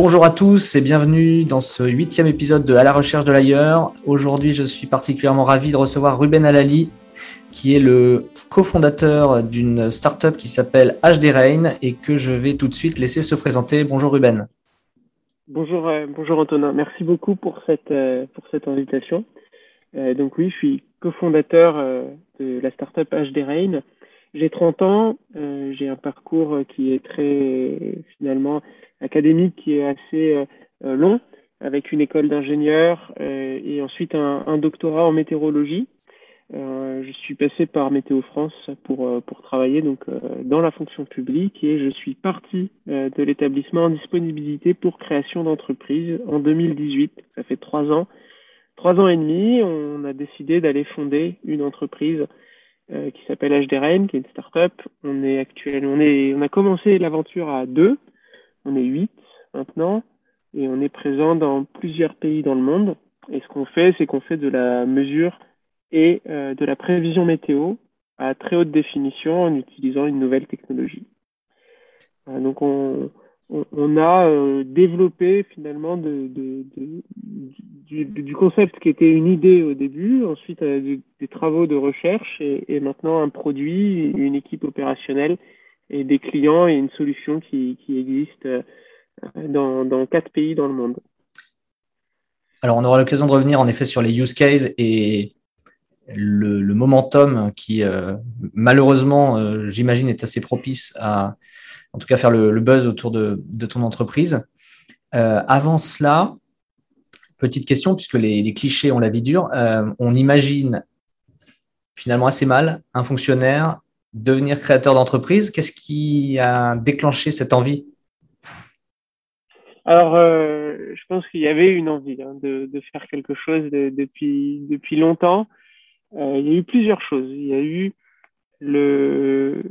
Bonjour à tous et bienvenue dans ce huitième épisode de À la recherche de l'ailleurs. Aujourd'hui, je suis particulièrement ravi de recevoir Ruben Alali, qui est le cofondateur d'une startup qui s'appelle HD Rain et que je vais tout de suite laisser se présenter. Bonjour Ruben. Bonjour, euh, bonjour Antonin. Merci beaucoup pour cette, euh, pour cette invitation. Euh, donc oui, je suis cofondateur de la startup HD Rain. J'ai 30 ans, j'ai un parcours qui est très finalement académique, qui est assez long, avec une école d'ingénieur et ensuite un, doctorat en météorologie. Euh, je suis passé par Météo France pour, euh, pour travailler donc, euh, dans la fonction publique et je suis parti de l'établissement en disponibilité pour création d'entreprise en 2018. Ça fait trois ans. Trois ans et demi, on a décidé d'aller fonder une entreprise qui s'appelle HDRN, qui est une start-up. On est actuel, on est, on a commencé l'aventure à deux. On est huit maintenant et on est présent dans plusieurs pays dans le monde. Et ce qu'on fait, c'est qu'on fait de la mesure et euh, de la prévision météo à très haute définition en utilisant une nouvelle technologie. Euh, donc on, a euh, développé finalement du, concept qui était une idée au début, ensuite des, travaux de recherche et, maintenant un produit, une équipe opérationnelle et des clients et une solution qui, qui existe dans, dans quatre pays dans le monde. Alors, on aura l'occasion de revenir en effet sur les use cases et le, momentum qui, euh, malheureusement, euh, j'imagine, est assez propice à, en tout cas, faire le, buzz autour de, ton entreprise. Euh, avant cela, petite question, puisque les, clichés ont la vie dure, on imagine finalement assez mal un fonctionnaire devenir créateur d'entreprise. Qu'est-ce qui a déclenché cette envie? Alors, je pense qu'il y avait une envie hein, de, faire quelque chose depuis, depuis longtemps. Euh, il y a eu plusieurs choses. Il y a eu le,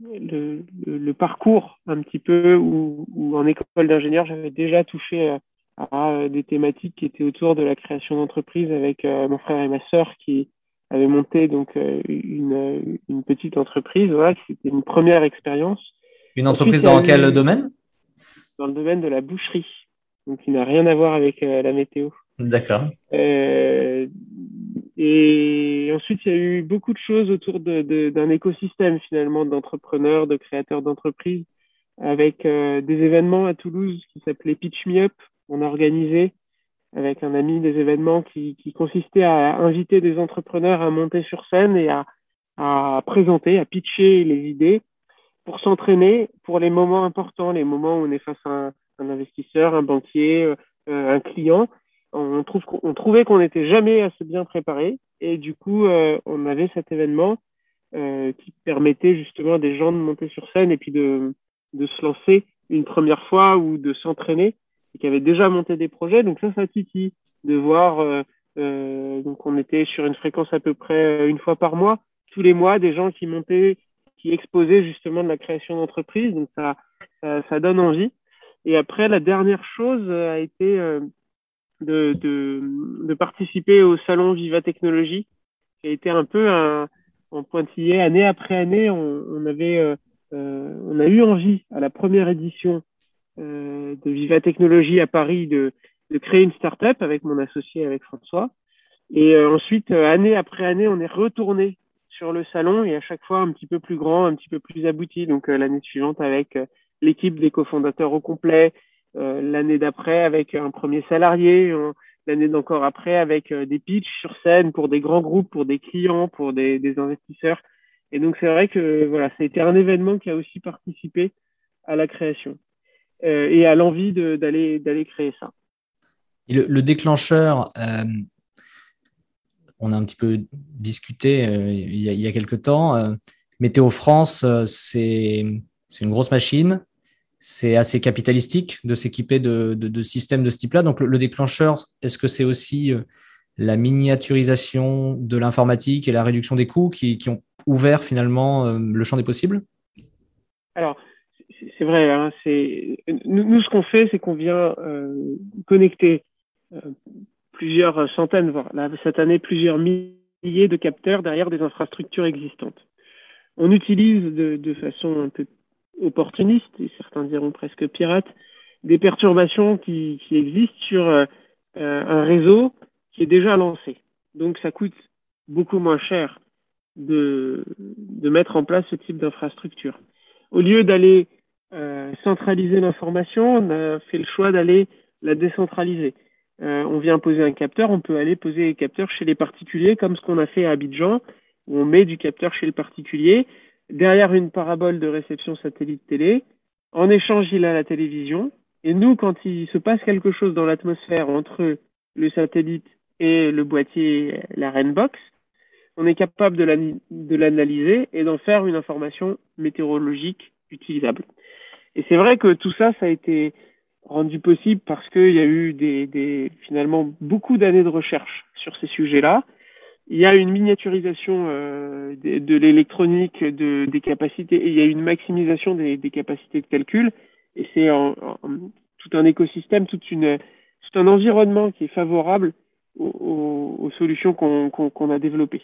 le, parcours un petit peu où, où en école d'ingénieur, j'avais déjà touché à, des thématiques qui étaient autour de la création d'entreprise avec euh, mon frère et ma sœur qui avaient monté donc euh, une, une petite entreprise. Voilà, c'était une première expérience. Une entreprise dans quel domaine? Dans le domaine de la boucherie, donc qui n'a rien à voir avec la météo. D'accord. Euh, et ensuite, il y a eu beaucoup de choses autour d'un de, écosystème finalement d'entrepreneurs, de créateurs d'entreprises, avec euh, des événements à Toulouse qui s'appelaient Pitch Me Up. On a organisé avec un ami des événements qui, consistaient à inviter des entrepreneurs à monter sur scène et à, présenter, à pitcher les idées pour s'entraîner pour les moments importants, les moments où on est face à un, investisseur, un banquier, euh, un client. On, trouvait qu'on n'était jamais assez bien préparé et du coup euh, on avait cet événement euh, qui permettait justement à des gens de monter sur scène et puis de se lancer une première fois ou de s'entraîner et qui avaient déjà monté des projets. Donc ça ça titille de voir euh, euh, donc on était sur une fréquence à peu près une fois par mois. Tous les mois des gens qui montaient qui exposaient justement de la création d'entreprise. Donc ça, ça, ça donne envie. Et après la dernière chose a été de, de, de, participer au salon Viva Technologie, qui a été un peu un, pointillé année après année. On, on avait, euh, euh, on a eu envie à la première édition euh, de Viva Technologie à Paris de, de créer une start-up avec mon associé, avec François. Et euh, ensuite, euh, année après année, on est retourné sur le salon et à chaque fois un petit peu plus grand, un petit peu plus abouti. Donc l'année suivante avec l'équipe des cofondateurs au complet, euh, l'année d'après avec un premier salarié, l'année d'encore après avec euh, des pitchs sur scène pour des grands groupes, pour des clients, pour des, des investisseurs. Et donc c'est vrai que voilà, ça a été un événement qui a aussi participé à la création euh, et à l'envie d'aller d'aller créer ça. Et le, le déclencheur, euh, on a un petit peu discuté euh, il, y a, il y a quelques temps. Météo France, c'est une grosse machine c'est assez capitalistique de s'équiper de, de, systèmes de ce type-là. Donc le, déclencheur, est-ce que c'est aussi euh, la miniaturisation de l'informatique et la réduction des coûts qui, ont ouvert finalement euh, le champ des possibles? Alors, c'est vrai. Hein, nous, ce qu'on fait, c'est qu'on vient euh, connecter plusieurs centaines, voire cette année plusieurs milliers de capteurs derrière des infrastructures existantes. On utilise de, façon un peu opportuniste, et certains diront presque pirate, des perturbations qui, qui existent sur euh, un réseau qui est déjà lancé. Donc ça coûte beaucoup moins cher de, de mettre en place ce type d'infrastructure. Au lieu d'aller euh, centraliser l'information, on a fait le choix d'aller la décentraliser. Euh, on vient poser un capteur, on peut aller poser les capteurs chez les particuliers, comme ce qu'on a fait à Abidjan, où on met du capteur chez le particulier, derrière une parabole de réception satellite télé. En échange, il a la télévision. Et nous, quand il se passe quelque chose dans l'atmosphère entre le satellite et le boîtier, la Rainbox, on est capable de l'analyser et d'en faire une information météorologique utilisable. Et c'est vrai que tout ça, ça a été rendu possible parce qu'il y a eu des, finalement beaucoup d'années de recherche sur ces sujets-là. Il y a une miniaturisation euh, de, l'électronique, de, des capacités, et il y a une maximisation des, capacités de calcul. Et c'est tout un écosystème, toute une, tout un environnement qui est favorable aux, solutions qu'on a développées.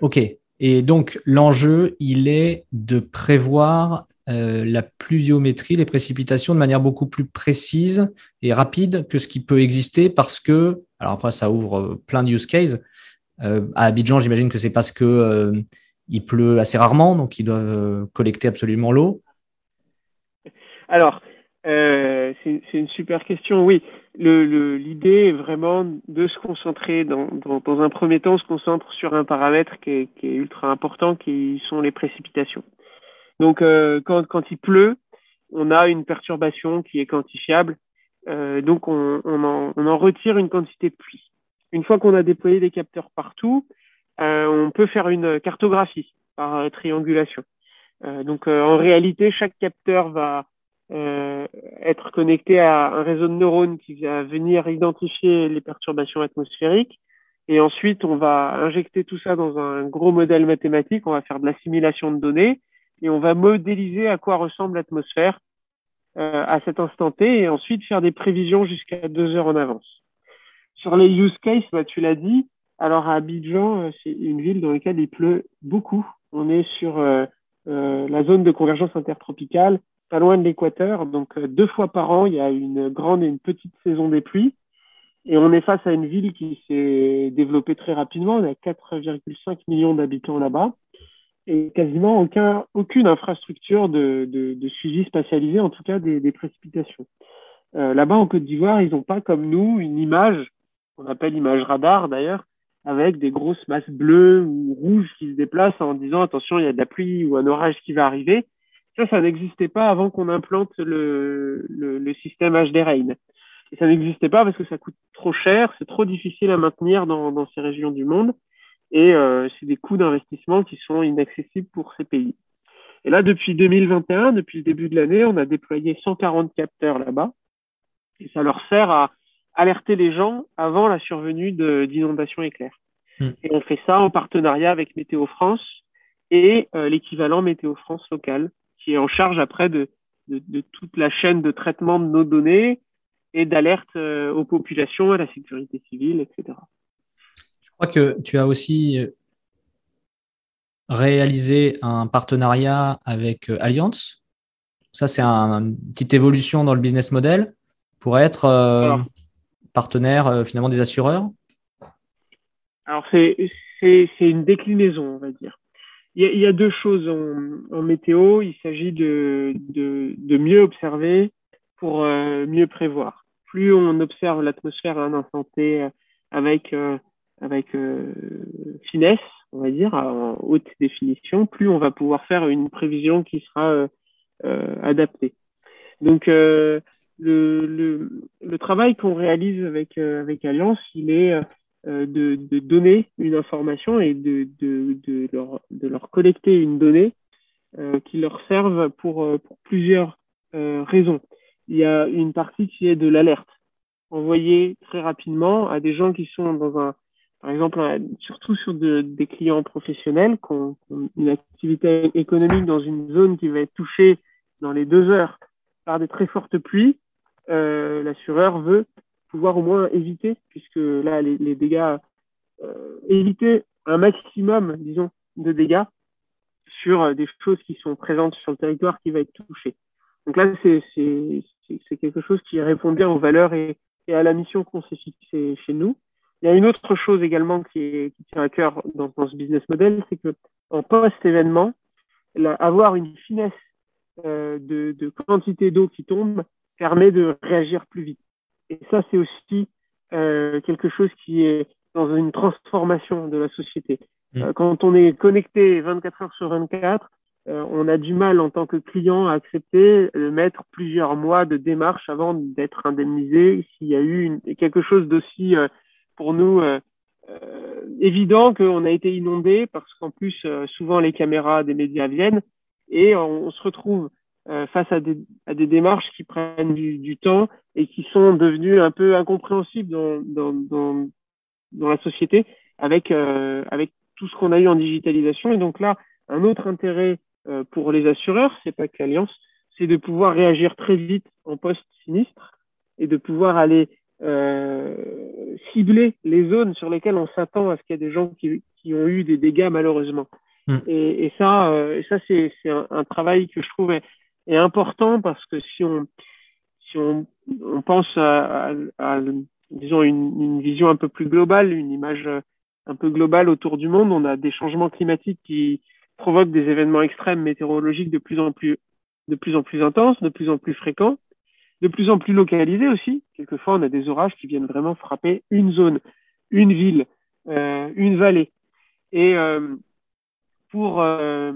Ok. Et donc, l'enjeu, il est de prévoir euh, la pluviométrie, les précipitations de manière beaucoup plus précise et rapide que ce qui peut exister parce que, alors après ça ouvre euh, plein de use cases. Euh, à Abidjan, j'imagine que c'est parce que il pleut assez rarement, donc ils doivent collecter absolument l'eau. Alors, c'est une super question. Oui, l'idée est vraiment de se concentrer dans, un premier temps, on se concentre sur un paramètre qui est ultra important, qui sont les précipitations. Donc, euh, quand, il pleut, on a une perturbation qui est quantifiable. Euh, donc, on, en, retire une quantité de pluie. Une fois qu'on a déployé des capteurs partout, euh, on peut faire une cartographie par triangulation. Donc, en réalité, chaque capteur va être connecté à un réseau de neurones qui va venir identifier les perturbations atmosphériques. Et ensuite, on va injecter tout ça dans un gros modèle mathématique. On va faire de l'assimilation de données et on va modéliser à quoi ressemble l'atmosphère euh, à cet instant T et ensuite faire des prévisions jusqu'à deux heures en avance. Sur les use cases, bah, tu l'as dit, alors à Abidjan, euh, c'est une ville dans laquelle il pleut beaucoup. On est sur euh, la zone de convergence intertropicale, pas loin de l'équateur, donc deux fois par an, il y a une grande et une petite saison des pluies. Et on est face à une ville qui s'est développée très rapidement. On a 4,5 millions d'habitants là-bas et quasiment aucun, aucune infrastructure de, suivi spatialisé, en tout cas des, précipitations. Euh, Là-bas, en Côte d'Ivoire, ils n'ont pas comme nous une image, on appelle image radar d'ailleurs, avec des grosses masses bleues ou rouges qui se déplacent en disant attention, il y a de la pluie ou un orage qui va arriver. Ça, ça n'existait pas avant qu'on implante le, système HD Rain. Et ça n'existait pas parce que ça coûte trop cher, c'est trop difficile à maintenir dans ces régions du monde et euh, c'est des coûts d'investissement qui sont inaccessibles pour ces pays. Et là, depuis 2021, depuis le début de l'année, on a déployé 140 capteurs là-bas et ça leur sert à alerter les gens avant la survenue d'inondations éclairs. Mmh. Et on fait ça en partenariat avec Météo France et euh, l'équivalent Météo France local, qui est en charge après de, de, de, toute la chaîne de traitement de nos données et d'alerte euh, aux populations, à la sécurité civile, etc crois que tu as aussi euh, réalisé un partenariat avec euh, Allianz. Ça, c'est une petite évolution dans le business model pour être euh, partenaire finalement des assureurs. Alors, c'est une déclinaison, on va dire. Il y a, il y a deux choses en, en, météo. Il s'agit de, de, de, mieux observer pour mieux prévoir. Plus on observe l'atmosphère à un instant T avec avec euh, finesse, on va dire, en haute définition, plus on va pouvoir faire une prévision qui sera euh, euh adaptée. Donc, le, travail qu'on réalise avec, Alliance, il est de, donner une information et de leur collecter une donnée qui leur serve pour, pour plusieurs raisons. Il y a une partie qui est de l'alerte, envoyée très rapidement à des gens qui sont dans un par exemple, surtout sur de, des clients professionnels qui ont, une activité économique dans une zone qui va être touchée dans les deux heures par des très fortes pluies, euh, l'assureur veut pouvoir au moins éviter, puisque là, les, les dégâts, euh, éviter un maximum, disons, de dégâts sur des choses qui sont présentes sur le territoire qui va être touché. Donc là, c'est quelque chose qui répond bien aux valeurs et, à la mission qu'on s'est fixée chez nous. Il y a une autre chose également qui, tient à cœur dans, ce business model, c'est que en post-événement, avoir une finesse euh, de, de, quantité d'eau qui tombe permet de réagir plus vite. Et ça, c'est aussi euh, quelque chose qui est dans une transformation de la société. Mm. Euh, quand on est connecté 24 heures sur 24, euh, on a du mal en tant que client à accepter de mettre plusieurs mois de démarche avant d'être indemnisé s'il y a eu une, quelque chose d'aussi pour nous euh, évident qu'on a été inondé parce qu'en plus souvent les caméras des médias viennent et on, se retrouve face à des, démarches qui prennent du, temps et qui sont devenues un peu incompréhensibles dans, la société avec, tout ce qu'on a eu en digitalisation. Et donc là, un autre intérêt euh, pour les assureurs, c'est pas qu'Alliance, c'est de pouvoir réagir très vite en post-sinistre et de pouvoir aller euh, cibler les zones sur lesquelles on s'attend à ce qu'il y ait des gens qui, qui, ont eu des dégâts malheureusement. Mm. Et, et, ça, euh, et ça c'est un, un, travail que je trouve est, est, important parce que si on, si on, on pense à, à, à disons une, une, vision un peu plus globale, une image un peu globale autour du monde, on a des changements climatiques qui, provoque des événements extrêmes météorologiques de plus en plus, de plus en plus intenses, de plus en plus fréquents, de plus en plus localisés aussi. Quelquefois, on a des orages qui viennent vraiment frapper une zone, une ville, euh, une vallée. Et euh, pour, euh,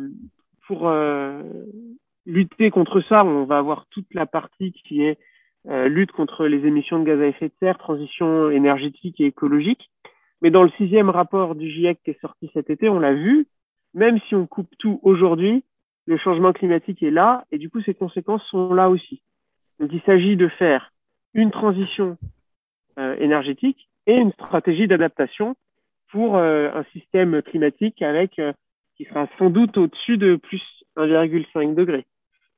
pour lutter contre ça, on va avoir toute la partie qui est lutte contre les émissions de gaz à effet de serre, transition énergétique et écologique. Mais dans le sixième rapport du GIEC qui est sorti cet été, on l'a vu, même si on coupe tout aujourd'hui, le changement climatique est là et du coup ses conséquences sont là aussi. Il s'agit de faire une transition euh, énergétique et une stratégie d'adaptation pour euh, un système climatique avec euh, qui sera sans doute au-dessus de plus 1,5 degré.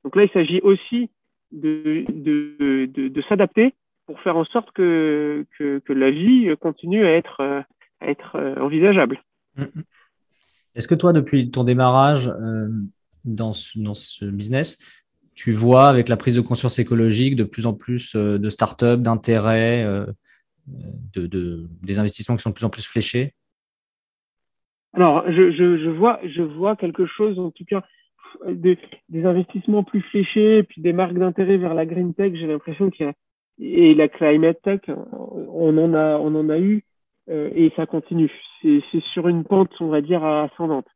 Donc là, il s'agit aussi de, de, de, de s'adapter pour faire en sorte que, que, que, la vie continue à être, à être envisageable. Mm, mm. Est-ce que toi, depuis ton démarrage euh, dans, ce, business, tu vois avec la prise de conscience écologique de plus en plus euh, de startups, d'intérêts, euh, de, des investissements qui sont de plus en plus fléchés Alors, je, vois, je vois quelque chose, en tout cas, des, investissements plus fléchés, puis des marques d'intérêt vers la green tech, j'ai l'impression qu'il y a, et la climate tech, on en a, on en a eu. Euh, et ça continue. C'est sur une pente, on va dire, ascendante.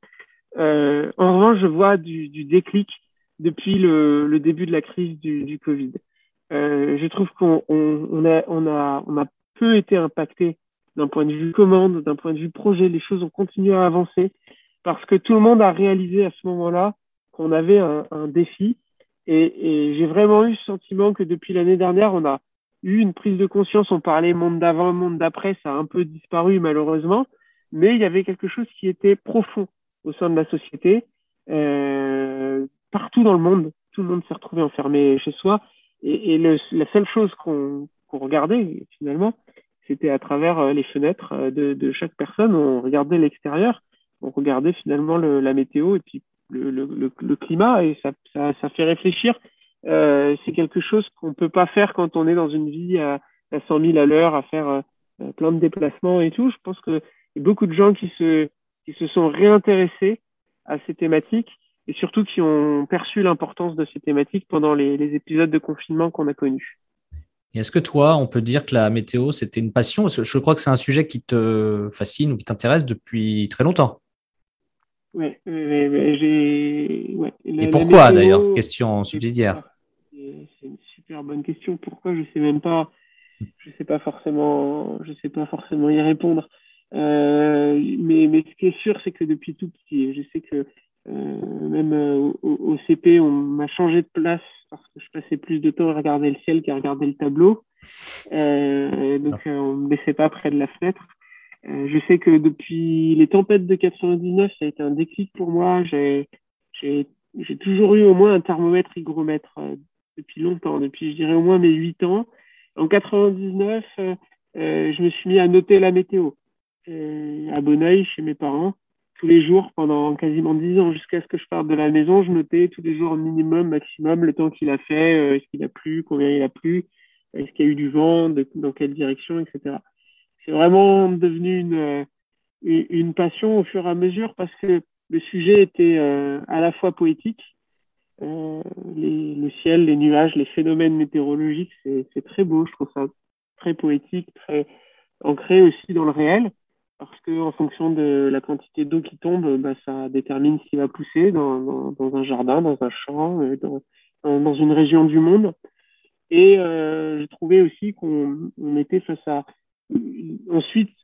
En revanche, je vois du déclic depuis le, le, début de la crise du, du Covid. Euh, je trouve qu'on on, on a, on a, on a peu été impacté d'un point de vue commande, d'un point de vue projet. Les choses ont continué à avancer parce que tout le monde a réalisé à ce moment-là qu'on avait un, un, défi. Et, et j'ai vraiment eu ce sentiment que depuis l'année dernière, on a eu une prise de conscience. On parlait monde d'avant, monde d'après, ça a un peu disparu malheureusement, mais il y avait quelque chose qui était profond au sein de la société, euh, partout dans le monde. Tout le monde s'est retrouvé enfermé chez soi, et, la seule chose qu'on regardait finalement, c'était à travers euh, les fenêtres euh, de, chaque personne. On regardait l'extérieur, on regardait finalement le, la météo et puis le, climat, et ça, fait réfléchir euh, c'est quelque chose qu'on peut pas faire quand on est dans une vie à, à 100 000 à l'heure, à faire plein de déplacements et tout. Je pense a beaucoup de gens qui se sont réintéressés à ces thématiques et surtout qui ont perçu l'importance de ces thématiques pendant les, les épisodes de confinement qu'on a connus. Est-ce que toi, on peut dire que la météo, c'était une passion? Je crois que c'est un sujet qui te fascine ou qui t'intéresse depuis très longtemps. Oui, j'ai. Ouais, Et pourquoi d'ailleurs? Question subsidiaire c'est une super bonne question. Pourquoi? Je sais même pas. Je sais pas forcément. Je sais pas forcément y répondre. Euh, mais, mais ce qui est sûr, c'est que depuis tout petit, je sais que euh, même euh, au, au, CP, on m'a changé de place parce que je passais plus de temps à regarder le ciel qu'à regarder le tableau. Euh, donc, euh, on ne me laissait pas près de la fenêtre. Euh, je sais que depuis les tempêtes de 99, ça a été un déclic pour moi. J'ai toujours eu au moins un thermomètre hygromètre depuis longtemps, depuis je dirais au moins mes 8 ans. En 99, euh, euh, je me suis mis à noter la météo euh, à Bonneuil chez mes parents. Tous les jours pendant quasiment dix ans jusqu'à ce que je parte de la maison. Je notais tous les jours minimum, maximum, le temps qu'il a fait, euh, est-ce qu'il a plu, combien il a plu, est-ce qu'il y a eu du vent, dans quelle direction, etc. C'est vraiment devenu une, euh, une passion au fur et à mesure parce que le sujet était euh, à la fois poétique, le ciel, les nuages, les phénomènes météorologiques, c'est très beau, je trouve ça très poétique, très ancré aussi dans le réel parce qu'en fonction de la quantité d'eau qui tombe, bah, ça détermine qui va pousser dans, dans, un jardin, dans un champ, euh, dans, dans, une région du monde. Et euh, j'ai trouvé aussi qu'on on était face à ensuite,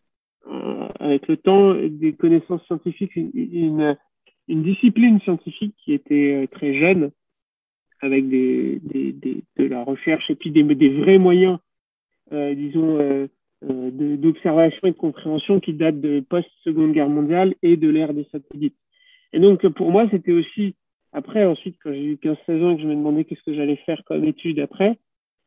euh, avec le temps, des connaissances scientifiques, une, une discipline scientifique qui était euh, très jeune, avec des, des, des, de la recherche et puis des, des vrais moyens, disons, d'observation et de compréhension qui date de post-seconde guerre mondiale et de l'ère des satellites. Et donc, pour moi, c'était aussi, après, ensuite, quand j'ai eu 15-16 ans, que je me demandais qu'est-ce que j'allais faire comme étude après,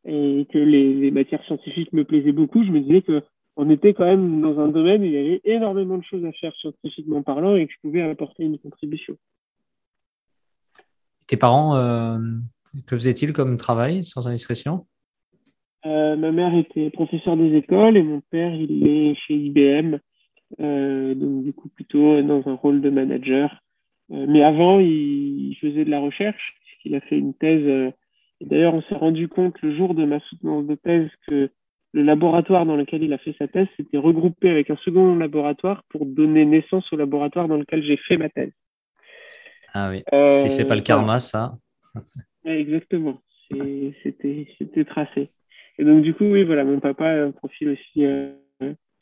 et que les, les, matières scientifiques me plaisaient beaucoup, je me disais que on était quand même dans un domaine où il y avait énormément de choses à faire scientifiquement parlant et que je pouvais apporter une contribution. Tes parents, euh, que faisaient-ils comme travail, sans indiscrétion? Euh, ma mère était professeure des écoles et mon père, il est chez IBM, euh, donc du coup plutôt dans un rôle de manager. Euh, mais avant, il, faisait de la recherche, puisqu'il a fait une thèse. Euh, et d'ailleurs, on s'est rendu compte le jour de ma soutenance de thèse que le laboratoire dans lequel il a fait sa thèse s'était regroupé avec un second laboratoire pour donner naissance au laboratoire dans lequel j'ai fait ma thèse. Ah oui, si c'est pas le karma, ça. exactement, c'était tracé. Et donc, du coup, oui, voilà, mon papa a un profil aussi euh,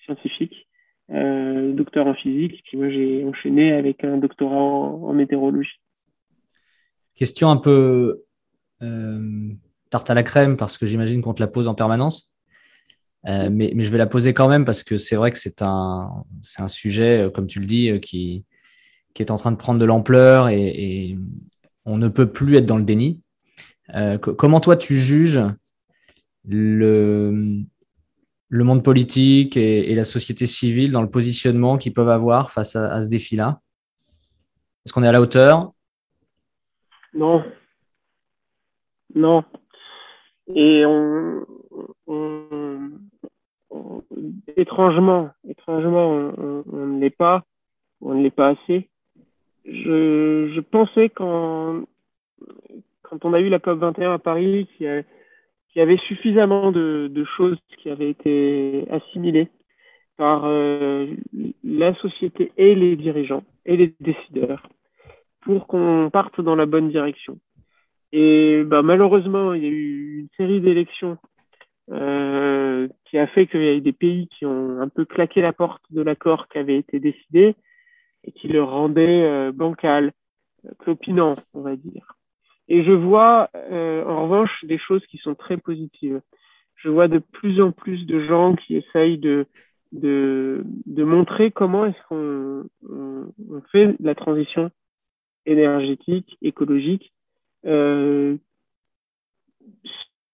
scientifique, euh, docteur en physique, puis moi, j'ai enchaîné avec un doctorat en, météorologie. Question un peu euh, tarte à la crème, parce que j'imagine qu'on te la pose en permanence. mais, mais, je vais la poser quand même parce que c'est vrai que c'est un, un sujet, comme tu le dis, qui, qui est en train de prendre de l'ampleur et, et, on ne peut plus être dans le déni. comment toi tu juges le, le monde politique et, la société civile dans le positionnement qu'ils peuvent avoir face à, ce défi-là Est-ce qu'on est à la hauteur? Non. Non. Et on, étrangement, étrangement, on, ne l'est pas, on ne l'est pas assez. Je, je pensais quand, quand on a eu la COP 21 à Paris, y qu'il y avait suffisamment de, de, choses qui avaient été assimilées par euh, la société et les dirigeants et les décideurs pour qu'on parte dans la bonne direction. Et bah, malheureusement, il y a eu une série d'élections euh, qui a fait qu'il y a eu des pays qui ont un peu claqué la porte de l'accord qui avait été décidé et qui le rendait euh, bancal, clopinant, on va dire. Et je vois euh, en revanche des choses qui sont très positives. Je vois de plus en plus de gens qui essayent de, de, de montrer comment est-ce qu'on on, fait la transition énergétique, écologique, euh,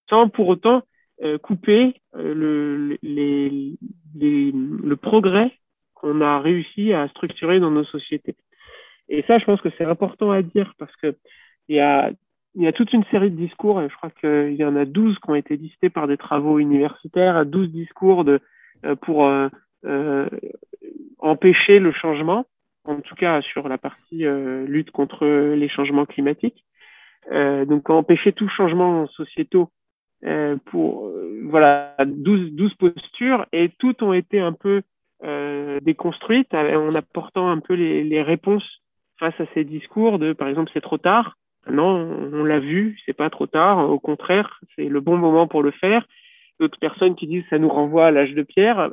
sans pour autant euh, couper le, les, le progrès qu'on a réussi à structurer dans nos sociétés. Et ça, je pense que c'est important à dire parce que il y a il y a toute une série de discours, et je crois qu'il y en a 12 qui ont été listés par des travaux universitaires, 12 discours de, euh, pour euh, euh, empêcher le changement, en tout cas sur la partie euh, lutte contre les changements climatiques. Euh, donc empêcher tout changement sociétaux pour voilà 12, 12 postures et toutes ont été un peu déconstruites en apportant un peu les, les réponses face à ces discours de par exemple c'est trop tard non, on l'a vu, c'est pas trop tard. Au contraire, c'est le bon moment pour le faire. D'autres personnes qui disent ça nous renvoie à l'âge de pierre.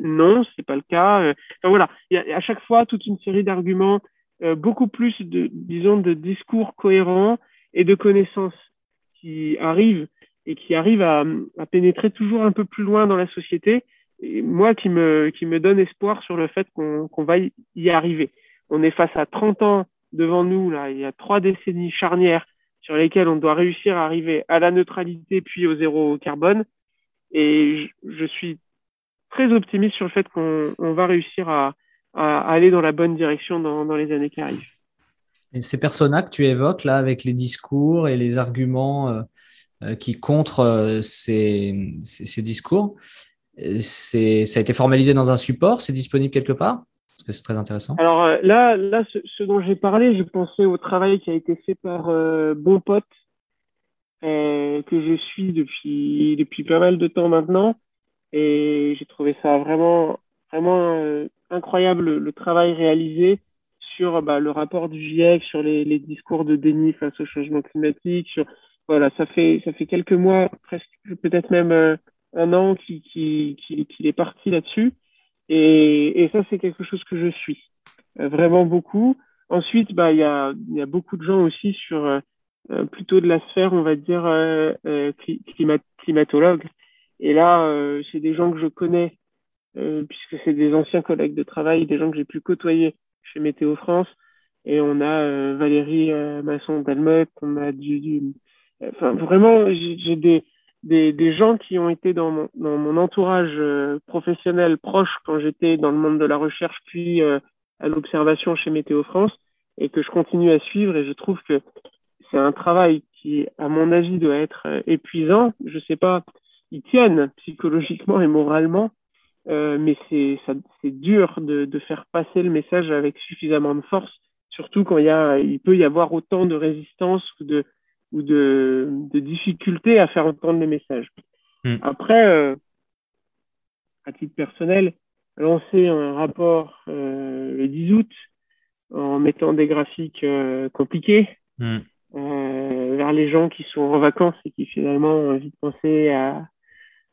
Non, c'est pas le cas. Enfin, voilà, il y a à chaque fois toute une série d'arguments, euh, beaucoup plus de, disons, de discours cohérents et de connaissances qui arrivent et qui arrivent à, à pénétrer toujours un peu plus loin dans la société. Et moi, qui me, qui me donne espoir sur le fait qu'on qu'on va y arriver. On est face à 30 ans devant nous, là, il y a trois décennies charnières sur lesquelles on doit réussir à arriver à la neutralité puis au zéro carbone. Et je, suis très optimiste sur le fait qu'on va réussir à, aller dans la bonne direction dans, les années qui arrivent. Et ces personas que tu évoques là, avec les discours et les arguments qui contre ces, ces, ces discours, ça a été formalisé dans un support, c'est disponible quelque part? Que c'est très intéressant. Alors là, là ce, dont j'ai parlé, je pensais au travail qui a été fait par Bon Pote, euh, que je suis depuis, depuis pas mal de temps maintenant. Et j'ai trouvé ça vraiment, vraiment euh, incroyable le, travail réalisé sur bah, le rapport du GIEC, sur les, discours de déni face au changement climatique. Voilà, ça fait, ça fait quelques mois, presque peut-être même euh, un an qu'il qui, qui, qui est parti là-dessus. Et, et, ça, c'est quelque chose que je suis vraiment beaucoup. Ensuite, bah, il y, a, y a beaucoup de gens aussi sur euh, plutôt de la sphère, on va dire, euh, euh climat climatologue. Et là, euh, c'est des gens que je connais, puisque c'est des anciens collègues de travail, des gens que j'ai pu côtoyer chez Météo France. Et on a Valérie Masson-Dalmec, on a du, du... Enfin, vraiment, j'ai des, des, des, gens qui ont été dans mon, dans mon entourage professionnel proche quand j'étais dans le monde de la recherche, puis à l'observation chez Météo France, et que je continue à suivre. Et je trouve que c'est un travail qui, à mon avis, doit être euh, épuisant. Je sais pas, ils tiennent psychologiquement et moralement, euh, mais c'est dur de, de, faire passer le message avec suffisamment de force, surtout quand il, y a, il peut y avoir autant de résistance de, ou de, de difficultés à faire entendre le message. Hmm. Après, euh, à titre personnel, lancer un rapport euh, le 10 août en mettant des graphiques euh, compliqués, hmm vers les gens qui sont en vacances et qui finalement ont envie de penser à,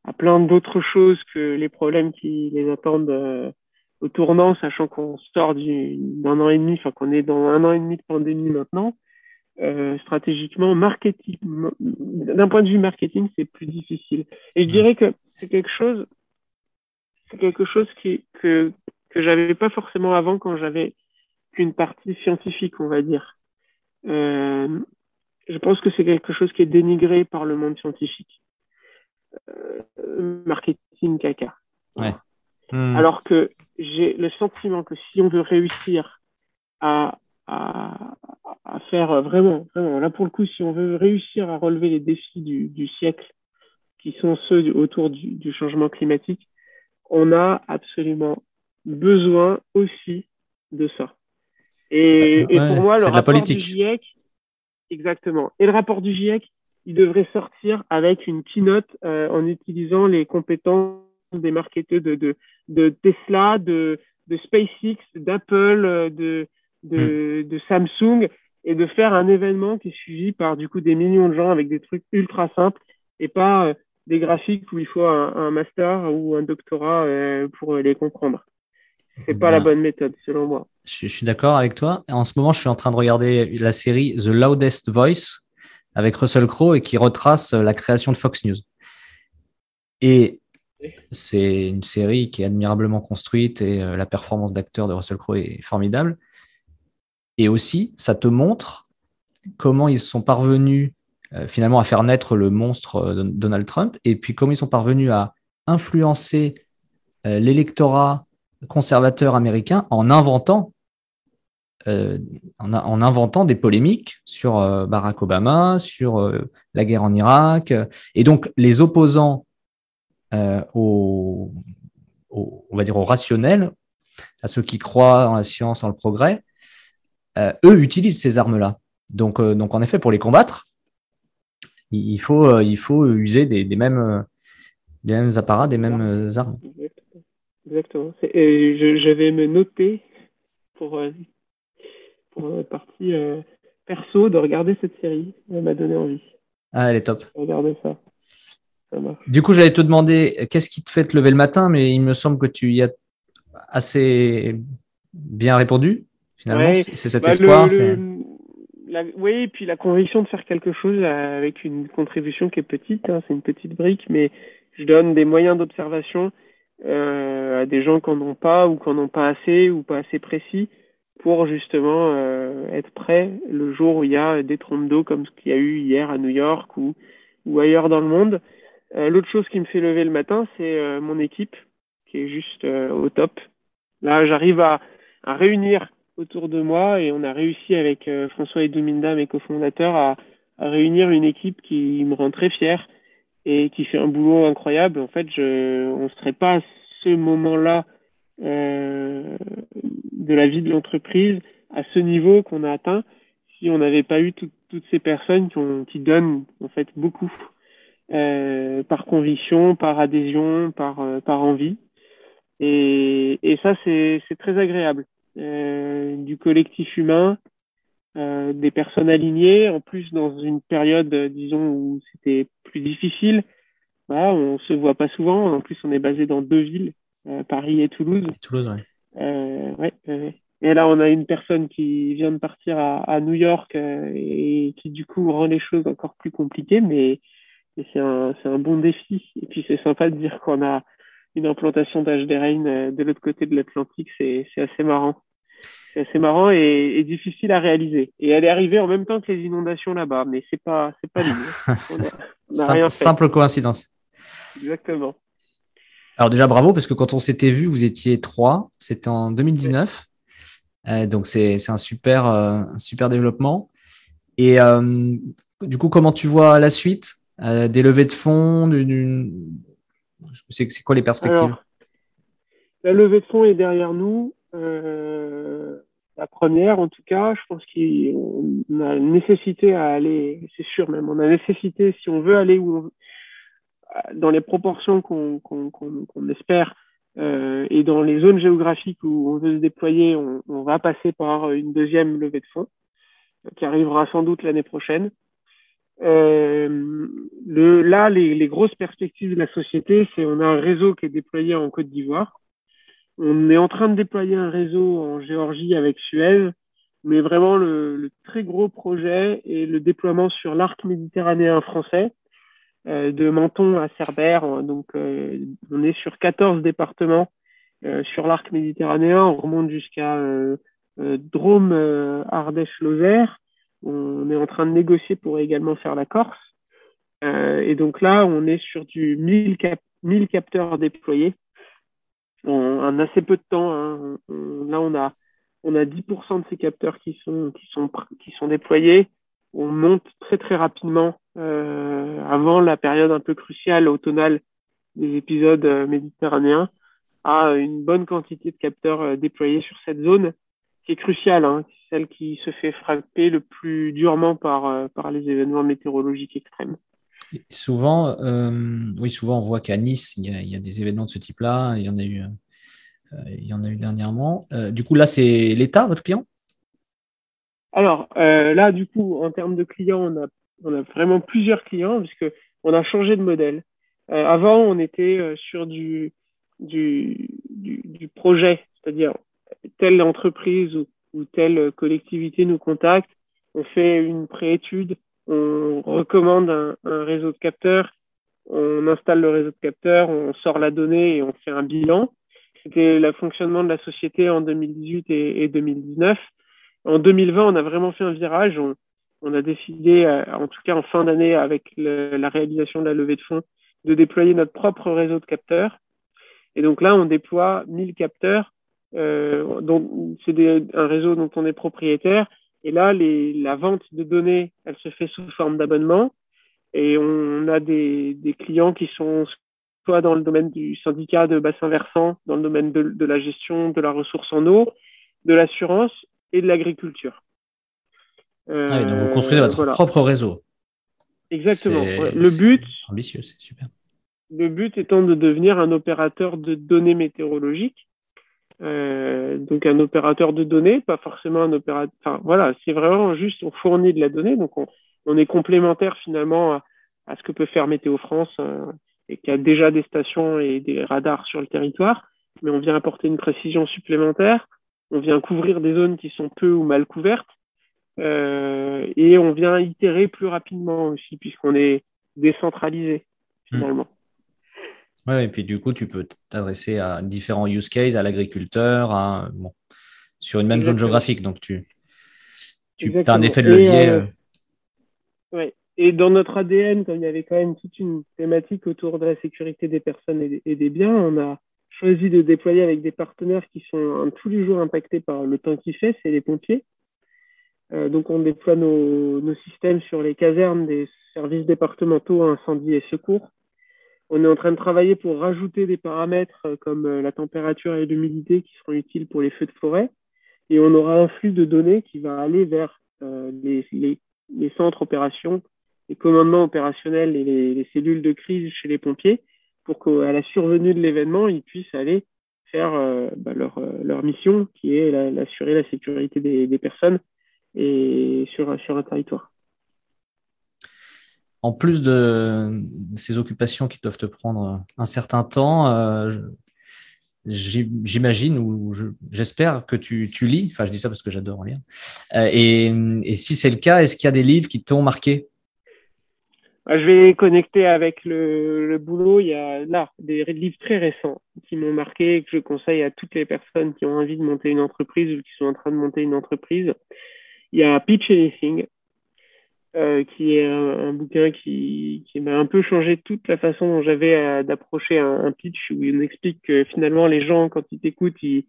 à plein d'autres choses que les problèmes qui les attendent au tournant, sachant qu'on sort d'un an et demi, enfin qu'on est dans un an et demi de pandémie maintenant. Euh, stratégiquement, marketing, d'un point de vue marketing, c'est plus difficile. Et je dirais que c'est quelque chose, c'est quelque chose qui, que, que j'avais pas forcément avant quand j'avais qu'une partie scientifique, on va dire. Euh, je pense que c'est quelque chose qui est dénigré par le monde scientifique. Euh, marketing caca. Ouais. Hmm. Alors que j'ai le sentiment que si on veut réussir à, à, à, faire vraiment, vraiment, là pour le coup, si on veut réussir à relever les défis du, du siècle, qui sont ceux autour du, du, changement climatique, on a absolument besoin aussi de ça. Et, et pour moi, le rapport du GIEC, exactement. Et le rapport du GIEC, il devrait sortir avec une keynote euh, en utilisant les compétences des marketeurs de, de, de Tesla, de, de SpaceX, d'Apple, euh, de, de, mm. de, Samsung, et de faire un événement qui est suivi par du coup des millions de gens avec des trucs ultra simples et pas euh, des graphiques où il faut un, un master ou un doctorat euh, pour les comprendre. C'est pas la bonne méthode, selon moi. Je, suis d'accord avec toi. En ce moment, je suis en train de regarder la série The Loudest Voice avec Russell Crowe et qui retrace la création de Fox News. Et c'est une série qui est admirablement construite et euh, la performance d'acteur de Russell Crowe est formidable. Et aussi, ça te montre comment ils sont parvenus euh, finalement à faire naître le monstre euh, Donald Trump et puis comment ils sont parvenus à influencer l'électorat conservateur américain en inventant, euh, en, en, inventant des polémiques sur euh, Barack Obama, sur euh, la guerre en Irak. Et donc, les opposants au, au, on va dire, au rationnel, à ceux qui croient en la science, en le progrès, eux utilisent ces armes-là. Donc, donc, en effet, pour les combattre, il faut, il faut user des, des mêmes, des mêmes apparats, des mêmes armes. Exactement. Et je, vais me noter pour, euh, pour la partie euh, perso de regarder cette série. Elle m'a donné envie. Ah, elle est top. Regardez ça. Du coup, j'allais te demander qu'est-ce qui te fait te lever le matin, mais il me semble que tu y as assez bien répondu. Finalement, c'est cet bah, espoir. oui, et puis la conviction de faire quelque chose avec une contribution qui est petite. Hein, c'est une petite brique, mais je donne des moyens d'observation euh, à des gens qui n'en ont pas ou qui n'en ont pas assez ou pas assez précis pour justement euh, être prêt le jour où il y a des trompes d'eau comme ce qu'il y a eu hier à New York ou, ou ailleurs dans le monde. Euh, L'autre chose qui me fait lever le matin, c'est euh, mon équipe qui est juste au top. Là, j'arrive à, à réunir autour de moi et on a réussi avec euh, François Edominda, mes cofondateurs, à, réunir une équipe qui me rend très fier et qui fait un boulot incroyable. En fait, je, on ne serait pas à ce moment-là euh, de la vie de l'entreprise à ce niveau qu'on a atteint si on n'avait pas eu toutes ces personnes qui, ont, qui donnent en fait beaucoup euh, par conviction, par adhésion, par, euh, par envie. Et, et ça, c'est très agréable. Euh, du collectif humain, euh, des personnes alignées, en plus dans une période, euh, disons, où c'était plus difficile. Voilà, on se voit pas souvent. En plus, on est basé dans deux villes, Paris et Toulouse. Toulouse, ouais. Ouais, Et là, on a une personne qui vient de partir à, à New York et qui, du coup, rend les choses encore plus compliquées, mais, mais c'est un, un bon défi. Et puis, c'est sympa de dire qu'on a une implantation d'HDRain de l'autre côté de l'Atlantique. C'est assez marrant. C'est assez marrant et, et, difficile à réaliser. Et elle est arrivée en même temps que les inondations là-bas, mais c'est pas, c'est pas lié. simple, simple coïncidence. Exactement. Alors déjà bravo parce que quand on s'était vu, vous étiez trois. C'était en 2019. Euh, donc c'est un super, euh, un super développement. Et euh, du coup, comment tu vois la suite euh, Des levées de fonds C'est quoi les perspectives La levée de fonds est derrière nous. Euh, la première, en tout cas, je pense qu'on a nécessité à aller, c'est sûr même, on a nécessité, si on veut aller dans les proportions qu'on qu qu espère euh, et dans les zones géographiques où on veut se déployer, on, va passer par une deuxième levée de fonds qui arrivera sans doute l'année prochaine. Euh, là, les, grosses perspectives de la société, c'est on a un réseau qui est déployé en Côte d'Ivoire. On est en train de déployer un réseau en Géorgie avec Suez, mais vraiment le, très gros projet est le déploiement sur l'arc méditerranéen français, euh, de Menton à Cerbère. Donc, euh, on est sur 14 départements euh, sur l'arc méditerranéen. On remonte jusqu'à euh, Drôme, Ardèche, Lozère. On est en train de négocier pour également faire la Corse. Et donc là, on est sur du 1000, cap 1000 capteurs déployés en, assez peu de temps. Hein. Là, on a, on a 10% de ces capteurs qui sont, déployés. On monte très très rapidement euh, avant la période un peu cruciale automnale des épisodes euh, méditerranéens à une bonne quantité de capteurs euh, déployés sur cette zone qui est cruciale, hein, celle qui se fait frapper le plus durement euh, par les événements météorologiques extrêmes. Souvent, euh, oui, souvent on voit qu'à Nice, il y, a, des événements de ce type-là. Il y en a eu, euh, il y en a eu dernièrement. Euh, du coup, là, c'est l'État, votre client? Alors là, du coup, en termes de clients, on a, vraiment plusieurs clients puisque on a changé de modèle. Avant, on était sur du, projet, c'est-à-dire telle entreprise ou telle collectivité nous contacte, on fait une préétude on recommande un, réseau de capteurs, on installe le réseau de capteurs, on sort la donnée et on fait un bilan. C'était le fonctionnement de la société en 2018 et, et 2019. En 2020, on a vraiment fait un virage. On, a décidé, euh, en tout cas en fin d'année, avec la réalisation de la levée de fonds, de déployer notre propre réseau de capteurs. Et donc là, on déploie 1000 capteurs. Euh, c'est un réseau dont on est propriétaire et là, les, la vente de données, elle se fait sous forme d'abonnement. Et on a des, des, clients qui sont soit dans le domaine du syndicat de bassin versant, dans le domaine de, de la gestion de la ressource en eau, de l'assurance et de l'agriculture. Euh, ah oui, donc vous construisez votre voilà. propre réseau. Exactement. Le but. Ambitieux, c'est super. Le but étant de devenir un opérateur de données météorologiques euh, donc un opérateur de données, pas forcément un opérateur. Enfin voilà, c'est vraiment juste on fournit de la donnée, donc on, on est complémentaire finalement à, à, ce que peut faire Météo France euh, et qui a déjà des stations et des radars sur le territoire, mais on vient apporter une précision supplémentaire, on vient couvrir des zones qui sont peu ou mal couvertes euh, et on vient itérer plus rapidement aussi puisqu'on est décentralisé finalement. Mmh. Ouais, et puis du coup, tu peux t'adresser à différents use cases, à l'agriculteur, à, bon, sur une même Exactement. zone géographique. Donc, tu, tu as un effet de levier. Et, euh, ouais. et dans notre ADN, comme il y avait quand même toute une thématique autour de la sécurité des personnes et des, et des biens, on a choisi de déployer avec des partenaires qui sont tous les jours impactés par le temps qui fait, c'est les pompiers. Euh, donc, on déploie nos, nos, systèmes sur les casernes des services départementaux incendie et secours. On est en train de travailler pour rajouter des paramètres euh, comme euh, la température et l'humidité qui seront utiles pour les feux de forêt. Et on aura un flux de données qui va aller vers euh, les, centres opérations, les commandements opérationnels et les, les, cellules de crise chez les pompiers pour qu'à la survenue de l'événement, ils puissent aller faire bah, leur, mission qui est d'assurer la, sécurité des, personnes et sur un territoire en plus de ces occupations qui doivent te prendre un certain temps, euh, j'imagine ou j'espère que tu, lis. Enfin, je dis ça parce que j'adore lire. Euh, et, si c'est le cas, est-ce qu'il y a des livres qui t'ont marqué? Bah, Je vais connecter avec le, boulot. Il y a là des livres très récents qui m'ont marqué et que je conseille à toutes les personnes qui ont envie de monter une entreprise ou qui sont en train de monter une entreprise. Il y a Pitch Anything euh, qui est un, bouquin qui, qui m'a un peu changé toute la façon dont j'avais d'approcher un, un, pitch où on explique que finalement les gens quand ils t'écoutent ils,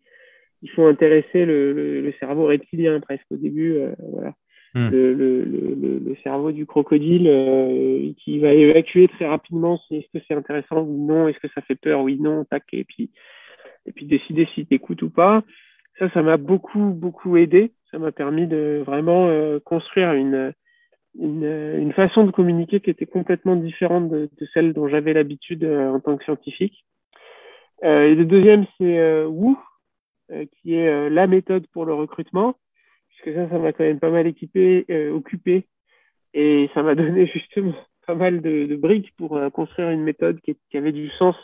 ils font intéresser le, le, le, cerveau reptilien presque au début euh, voilà. Hmm. le, le, cerveau du crocodile euh, qui va évacuer très rapidement si est-ce que c'est intéressant ou non est-ce que ça fait peur oui non tac et puis et puis décider si t'écoutes ou pas. Ça ça m'a beaucoup beaucoup aidé. Ça m'a permis de vraiment euh, construire une une, une, façon de communiquer qui était complètement différente de, de celle dont j'avais l'habitude euh, en tant que scientifique. Euh, et le deuxième, c'est euh, Woo, qui est la méthode pour le recrutement, puisque ça, ça m'a quand même pas mal équipé, occupé, et ça m'a donné justement pas mal de, de briques pour construire une méthode qui, qui, avait du sens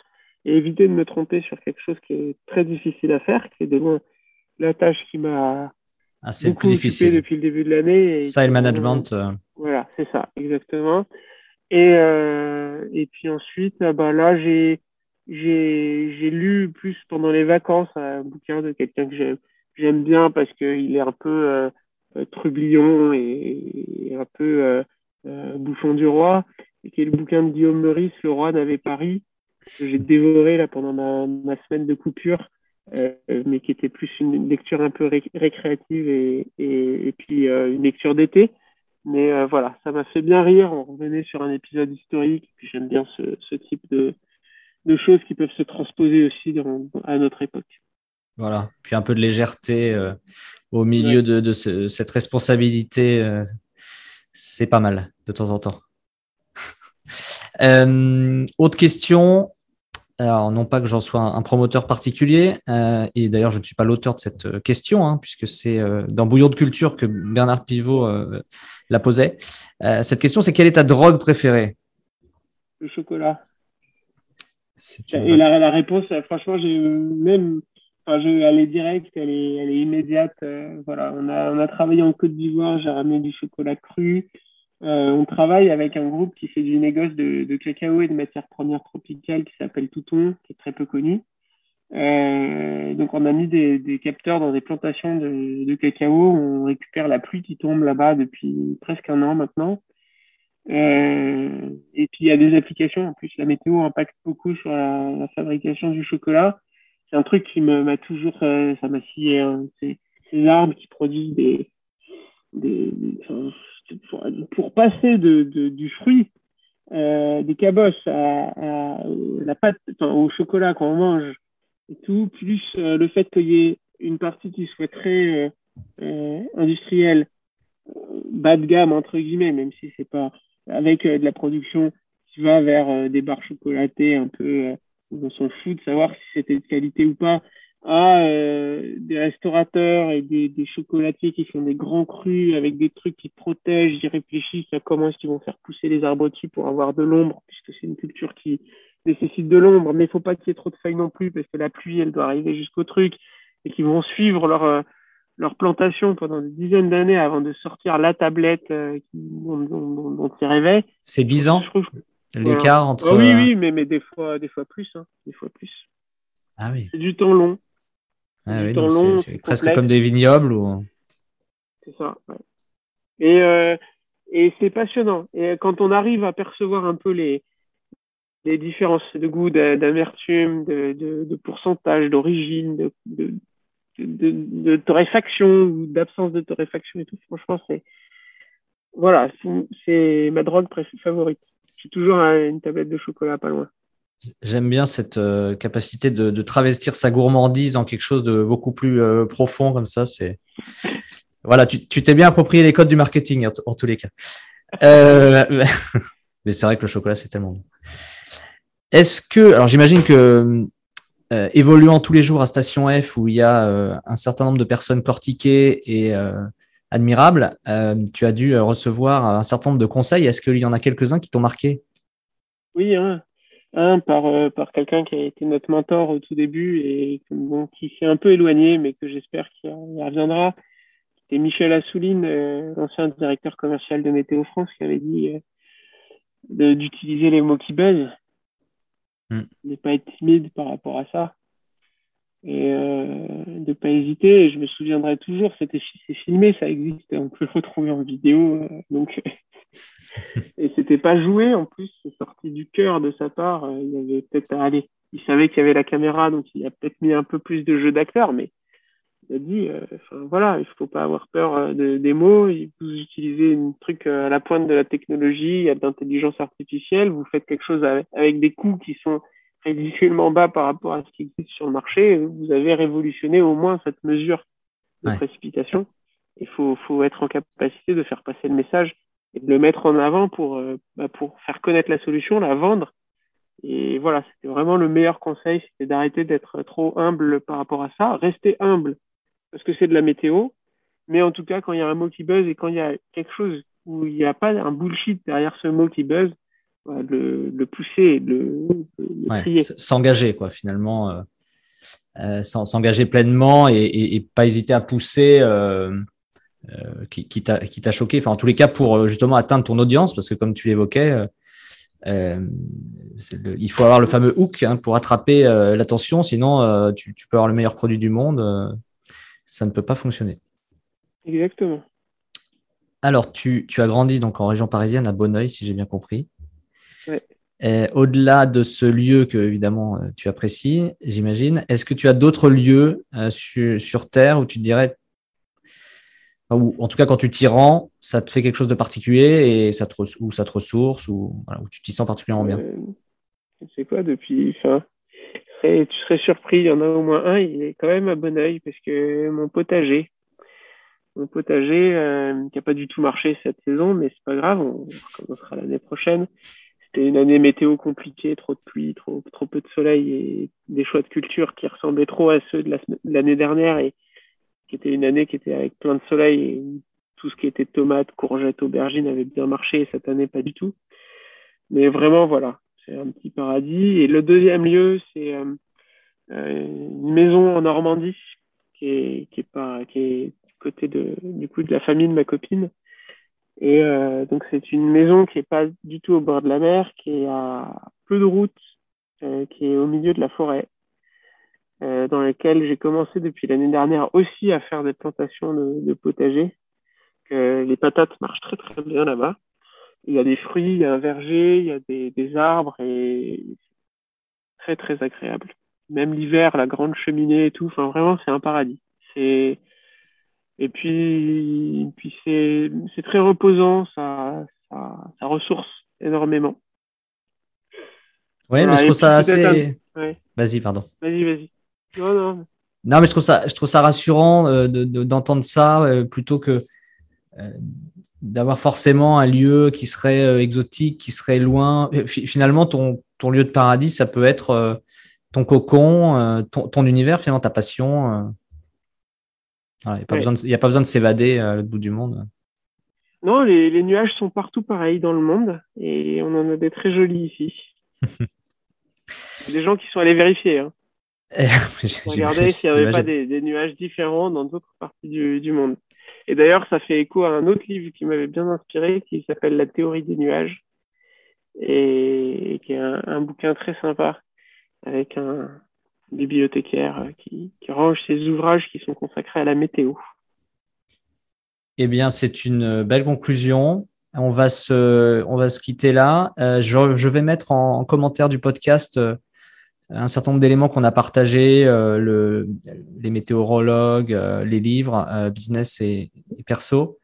et éviter de me tromper sur quelque chose qui est très difficile à faire, qui est de loin la tâche qui m'a ah, c'est plus difficile depuis le début de l'année. Ça et le management. Voilà, c'est ça, exactement. Et, euh, et puis ensuite, ah bah là, j'ai, lu plus pendant les vacances un bouquin de quelqu'un que j'aime, bien parce qu'il est un peu euh, trublion et, un peu euh, euh, bouffon du roi, et qui est le bouquin de Guillaume Meurice, Le roi n'avait pas ri, que j'ai dévoré là pendant ma, ma semaine de coupure. Euh, mais qui était plus une lecture un peu ré récréative et, et, et puis une lecture d'été. Mais euh, voilà, ça m'a fait bien rire. On revenait sur un épisode historique. Puis j'aime bien ce, ce type de, de, choses qui peuvent se transposer aussi dans, à notre époque. Voilà, puis un peu de légèreté au milieu ouais. de, de ce, cette responsabilité, c'est pas mal de temps en temps. autre question, alors, non pas que j'en sois un, promoteur particulier, euh, et d'ailleurs, je ne suis pas l'auteur de cette euh, question, hein, puisque c'est euh, dans Bouillon de culture que Bernard Pivot euh, la posait. Cette question, c'est quelle est ta drogue préférée? Le chocolat. Et la, la, réponse, franchement, j'ai même, enfin, je, elle est directe, elle est, elle est immédiate. voilà, on a, on a travaillé en Côte d'Ivoire, j'ai ramené du chocolat cru. Euh, on travaille avec un groupe qui fait du négoce de, de cacao et de matières premières tropicales qui s'appelle Touton, qui est très peu connu. Euh, donc on a mis des, des, capteurs dans des plantations de, de, cacao. On récupère la pluie qui tombe là-bas depuis presque un an maintenant. Euh, et puis il y a des applications. En plus, la météo impacte beaucoup sur la, la fabrication du chocolat. C'est un truc qui m'a toujours, euh, ça m'a scié. Hein. C'est ces arbres qui produisent des, des, enfin, pour, passer de, du fruit euh, des cabosses à, la pâte, au chocolat qu'on mange et tout, plus euh, le fait qu'il y ait une partie qui soit très euh, industrielle, bas de gamme entre guillemets, même si c'est pas avec de la production qui va vers des barres chocolatées un peu, où on s'en fout de savoir si c'était de qualité ou pas, à euh, des restaurateurs et des, des, chocolatiers qui font des grands crus avec des trucs qui protègent, ils réfléchissent à comment est-ce qu'ils vont faire pousser les arbres dessus pour avoir de l'ombre, puisque c'est une culture qui nécessite de l'ombre, mais il faut pas qu'il y ait trop de feuilles non plus, parce que la pluie, elle doit arriver jusqu'au truc, et qui vont suivre leur, euh, leur plantation pendant des dizaines d'années avant de sortir la tablette euh, dont, dont, dont, ils rêvaient. C'est 10 ans L'écart entre... Oh, oui, oui, mais, mais des, fois, des fois plus. Hein, des fois plus. Ah oui. C'est du temps long. Ah oui, c'est presque comme des vignobles ou... C'est ça, ouais. Et, euh, et c'est passionnant. Et quand on arrive à percevoir un peu les, les différences de goût, d'amertume, de, de, de, pourcentage, d'origine, de, de, de, torréfaction ou d'absence de torréfaction et tout. Franchement, c'est voilà, c'est ma drogue favorite. J'ai toujours une tablette de chocolat pas loin. J'aime bien cette euh, capacité de, de, travestir sa gourmandise en quelque chose de beaucoup plus euh, profond comme ça. C'est voilà, tu t'es bien approprié les codes du marketing en, tous les cas. Euh, mais c'est vrai que le chocolat c'est tellement bon. Est-ce que alors j'imagine que évoluant tous les jours à Station F où il y a un certain nombre de personnes cortiquées et admirables, tu as dû recevoir un certain nombre de conseils. Est-ce qu'il y en a quelques-uns qui t'ont marqué? Oui, hein. Un par, euh, par quelqu'un qui a été notre mentor au tout début et bon, qui s'est un peu éloigné, mais que j'espère qu'il reviendra. C'était Michel Assouline, euh, l'ancien directeur commercial de Météo France, qui avait dit euh, d'utiliser les mots qui buzzent, mm. ne pas être timide par rapport à ça et euh, de pas hésiter. Et je me souviendrai toujours, c'était c'est filmé, ça existe, on peut le retrouver en vidéo. donc et c'était pas joué en plus, c'est sorti du cœur de sa part. Euh, il avait peut-être aller. Il savait qu'il y avait la caméra, donc il a peut-être mis un peu plus de jeu d'acteur, mais il a dit, euh, voilà, il faut pas avoir peur euh, de, des mots. Vous utilisez un truc à la pointe de la technologie, il y a de l'intelligence artificielle. Vous faites quelque chose avec, des coûts qui sont ridiculement bas par rapport à ce qui existe sur le marché. Vous avez révolutionné au moins cette mesure de précipitation. Il faut, faut être en capacité de faire passer le message et de le mettre en avant pour, euh, bah, pour faire connaître la solution, la vendre. Et voilà, c'était vraiment le meilleur conseil, c'était d'arrêter d'être trop humble par rapport à ça. Rester humble parce que c'est de la météo, mais en tout cas, quand il y a un mot qui buzz et quand il y a quelque chose où il n'y a pas un bullshit derrière ce mot qui buzz, bah, le, le, pousser, le, le S'engager, quoi, finalement. Euh, euh, s'engager pleinement et, et, et, pas hésiter à pousser. Euh, euh, qui, qui t'a choqué, enfin en tous les cas pour euh, justement atteindre ton audience, parce que comme tu l'évoquais, euh, il faut avoir le fameux hook hein, pour attraper l'attention, sinon tu, tu, peux avoir le meilleur produit du monde, ça ne peut pas fonctionner. Exactement. Alors tu, tu as grandi donc en région parisienne à Bonneuil, si j'ai bien compris. Ouais. Au-delà de ce lieu que évidemment tu apprécies, j'imagine, est-ce que tu as d'autres lieux sur, sur, Terre où tu te dirais ou en tout cas quand tu t'y rends, ça te fait quelque chose de particulier et ça te, ou ça te ressource ou tu t'y sens particulièrement bien. Euh, sais quoi, depuis, enfin, tu serais surpris, il y en a au moins un, il est quand même à bon oeil parce que mon potager, mon potager euh, qui n'a pas du tout marché cette saison, mais c'est pas grave, on recommencera l'année prochaine. C'était une année météo compliquée, trop de pluie, trop, trop peu de soleil et des choix de culture qui ressemblaient trop à ceux de l'année dernière et qui était une année qui était avec plein de soleil et tout ce qui était tomates, courgettes, aubergines avait bien marché et cette année pas du tout. Mais vraiment, voilà, c'est un petit paradis. Et le deuxième lieu, c'est euh, euh, une maison en Normandie qui est, qui est, qui est du côté de, du coup, de la famille de ma copine. Et euh, donc, c'est une maison qui est pas du tout au bord de la mer, qui est à peu de route, qui est au milieu de la forêt. Euh, dans lesquelles j'ai commencé depuis l'année dernière aussi à faire des plantations de, de potager. Les patates marchent très très bien là-bas. Il y a des fruits, il y a un verger, il y a des, des arbres et très très agréable. Même l'hiver, la grande cheminée et tout, enfin vraiment c'est un paradis. C'est et puis, puis c'est, c'est très reposant, ça, ça, ça ressource énormément. Oui, mais je trouve ça assez. Vas-y, pardon. Vas-y, vas-y. Non, non. Non, mais je trouve ça, je trouve ça rassurant euh, d'entendre ça euh, plutôt que euh, d'avoir forcément un lieu qui serait exotique, qui serait loin. Finalement, ton, ton lieu de paradis, ça peut être ton cocon, ton, univers, finalement, ta passion. Il n'y a, pas besoin de, a pas besoin de s'évader à l'autre bout du monde. Non, les, les, nuages sont partout pareils dans le monde et on en a des très jolis ici. des gens qui sont allés vérifier. Hein. Regardez s'il n'y avait pas des, des, nuages différents dans d'autres parties du, du, monde. Et d'ailleurs, ça fait écho à un autre livre qui m'avait bien inspiré, qui s'appelle La théorie des nuages, et qui est un, un bouquin très sympa, avec un bibliothécaire qui, qui, range ses ouvrages qui sont consacrés à la météo. Eh bien, c'est une belle conclusion. On va se, on va se quitter là. Euh, je, je, vais mettre en, commentaire du podcast euh, un certain nombre d'éléments qu'on a partagés, euh, le, les météorologues, euh, les livres, euh, business et, et, perso.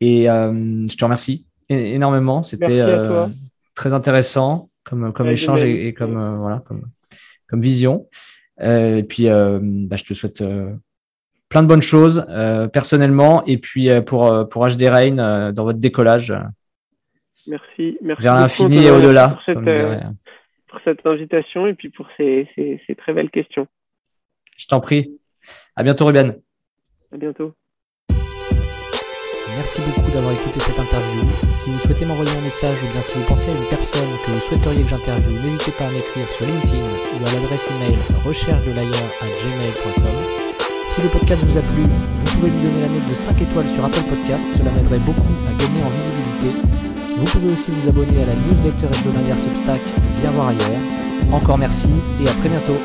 Et je te remercie énormément. C'était très intéressant comme, comme échange et, et, comme, voilà, comme, comme vision. et puis, bah, je te souhaite plein de bonnes choses euh, personnellement et puis euh, pour, euh, pour HD Rain dans votre décollage. Merci. merci vers l'infini et au-delà. Pour, cette invitation et puis pour ces, ces, ces très belles questions. Je t'en prie. À bientôt, Ruben. À bientôt. Merci beaucoup d'avoir écouté cette interview. Si vous souhaitez m'envoyer un message ou bien si vous pensez à une personne que vous souhaiteriez que j'interviewe, n'hésitez pas à m'écrire sur LinkedIn ou à l'adresse email recherche de à gmail.com. Si le podcast vous a plu, vous pouvez lui donner la note de 5 étoiles sur Apple Podcast, cela m'aiderait beaucoup à gagner en visibilité. Vous pouvez aussi vous abonner à la newsletter hebdomadaire Substack Viens voir ailleurs. Encore merci et à très bientôt.